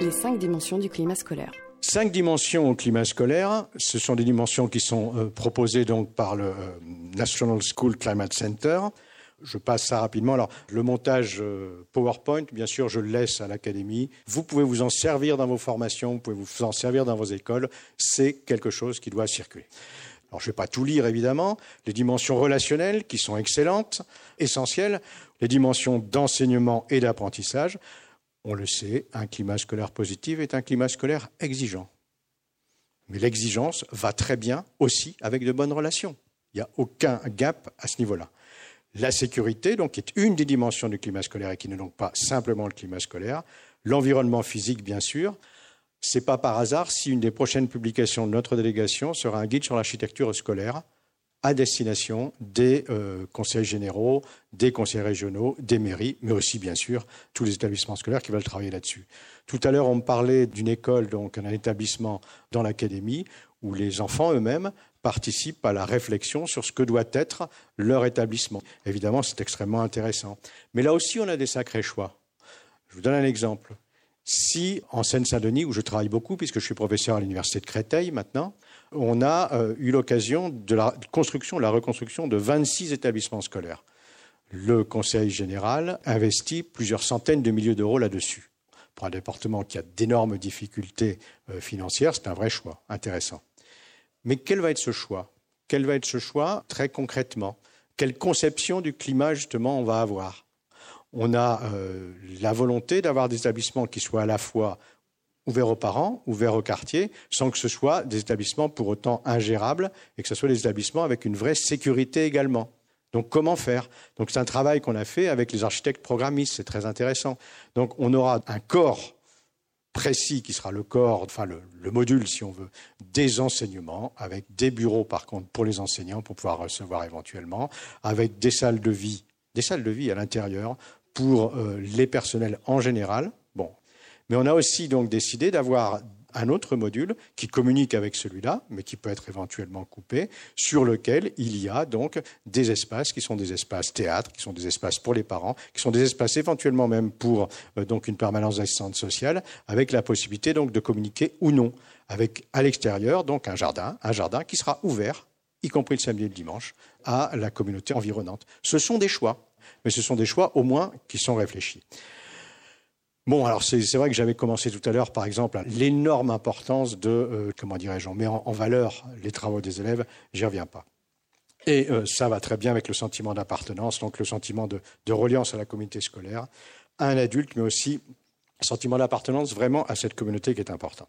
Les cinq dimensions du climat scolaire. Cinq dimensions au climat scolaire. Ce sont des dimensions qui sont euh, proposées donc par le euh, National School Climate Center. Je passe ça rapidement. Alors, le montage euh, PowerPoint, bien sûr, je le laisse à l'académie. Vous pouvez vous en servir dans vos formations, vous pouvez vous en servir dans vos écoles. C'est quelque chose qui doit circuler. Alors, je ne vais pas tout lire, évidemment. Les dimensions relationnelles, qui sont excellentes, essentielles. Les dimensions d'enseignement et d'apprentissage. On le sait, un climat scolaire positif est un climat scolaire exigeant. Mais l'exigence va très bien aussi avec de bonnes relations. Il n'y a aucun gap à ce niveau-là. La sécurité, donc, est une des dimensions du climat scolaire et qui n'est donc pas simplement le climat scolaire. L'environnement physique, bien sûr. C'est pas par hasard si une des prochaines publications de notre délégation sera un guide sur l'architecture scolaire à destination des euh, conseils généraux, des conseils régionaux, des mairies, mais aussi bien sûr tous les établissements scolaires qui veulent travailler là-dessus. Tout à l'heure, on me parlait d'une école, donc un établissement dans l'académie, où les enfants eux-mêmes participent à la réflexion sur ce que doit être leur établissement. Évidemment, c'est extrêmement intéressant. Mais là aussi, on a des sacrés choix. Je vous donne un exemple. Si en Seine-Saint-Denis, où je travaille beaucoup, puisque je suis professeur à l'université de Créteil maintenant, on a euh, eu l'occasion de la construction, de la reconstruction de 26 établissements scolaires. Le Conseil général investit plusieurs centaines de milliers d'euros là-dessus. Pour un département qui a d'énormes difficultés euh, financières, c'est un vrai choix intéressant. Mais quel va être ce choix? Quel va être ce choix? Très concrètement Quelle conception du climat justement on va avoir? On a euh, la volonté d'avoir des établissements qui soient à la fois ouverts aux parents, ouverts au quartier, sans que ce soit des établissements pour autant ingérables et que ce soit des établissements avec une vraie sécurité également. Donc comment faire? C'est un travail qu'on a fait avec les architectes programmistes, c'est très intéressant. Donc on aura un corps précis qui sera le corps, enfin le, le, module si on veut, des enseignements, avec des bureaux par contre pour les enseignants pour pouvoir recevoir éventuellement, avec des salles de vie, des salles de vie à l'intérieur pour euh, les personnels en général, mais on a aussi donc décidé d'avoir un autre module qui communique avec celui-là, mais qui peut être éventuellement coupé, sur lequel il y a donc des espaces qui sont des espaces théâtre, qui sont des espaces pour les parents, qui sont des espaces éventuellement même pour euh, donc une permanence d'assistante sociale, avec la possibilité donc de communiquer ou non, avec à l'extérieur donc un jardin, un jardin qui sera ouvert, y compris le samedi et le dimanche, à la communauté environnante. Ce sont des choix, mais ce sont des choix au moins qui sont réfléchis. Bon, alors c'est vrai que j'avais commencé tout à l'heure, par exemple, l'énorme importance de, euh, comment dirais-je, on met en, valeur les travaux des élèves, j'y reviens pas. Et euh, ça va très bien avec le sentiment d'appartenance, donc le sentiment de, reliance à la communauté scolaire, à un adulte, mais aussi sentiment d'appartenance vraiment à cette communauté qui est importante.